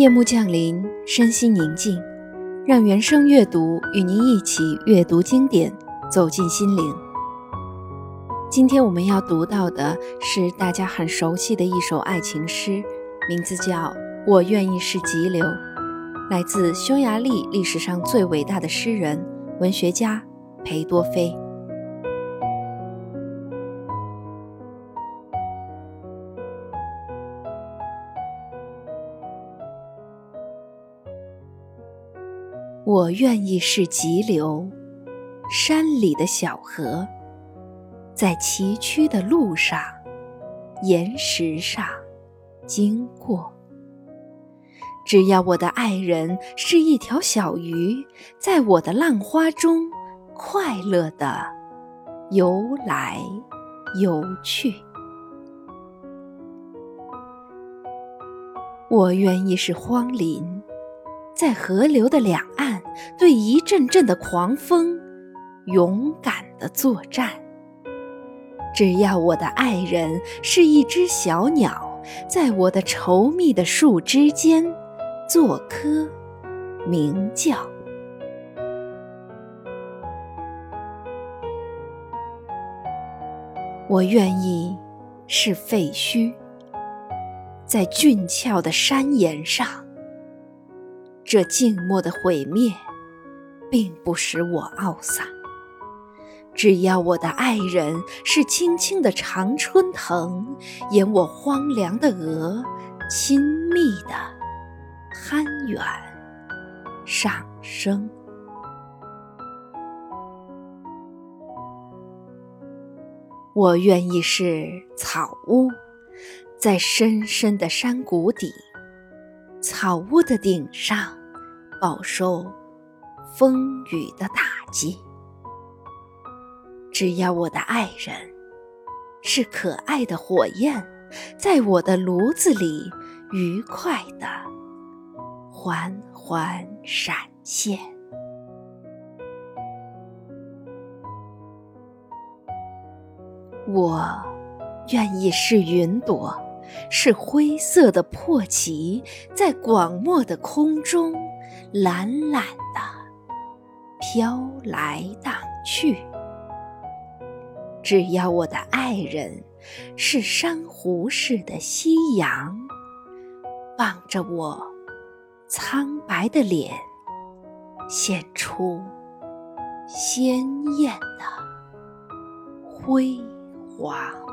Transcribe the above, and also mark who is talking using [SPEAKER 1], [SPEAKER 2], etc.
[SPEAKER 1] 夜幕降临，身心宁静，让原声阅读与您一起阅读经典，走进心灵。今天我们要读到的是大家很熟悉的一首爱情诗，名字叫《我愿意是急流》，来自匈牙利历史上最伟大的诗人、文学家裴多菲。我愿意是急流，山里的小河，在崎岖的路上、岩石上经过。只要我的爱人是一条小鱼，在我的浪花中快乐地游来游去。我愿意是荒林。在河流的两岸，对一阵阵的狂风，勇敢地作战。只要我的爱人是一只小鸟，在我的稠密的树枝间做棵鸣叫。我愿意是废墟，在峻峭的山岩上。这静默的毁灭，并不使我懊丧。只要我的爱人是青青的常春藤，沿我荒凉的额，亲密的攀援上升。我愿意是草屋，在深深的山谷底，草屋的顶上。饱受风雨的打击。只要我的爱人是可爱的火焰，在我的炉子里愉快的缓缓闪现。我愿意是云朵，是灰色的破旗，在广漠的空中。懒懒的飘来荡去，只要我的爱人是珊瑚似的夕阳，望着我苍白的脸，现出鲜艳的辉煌。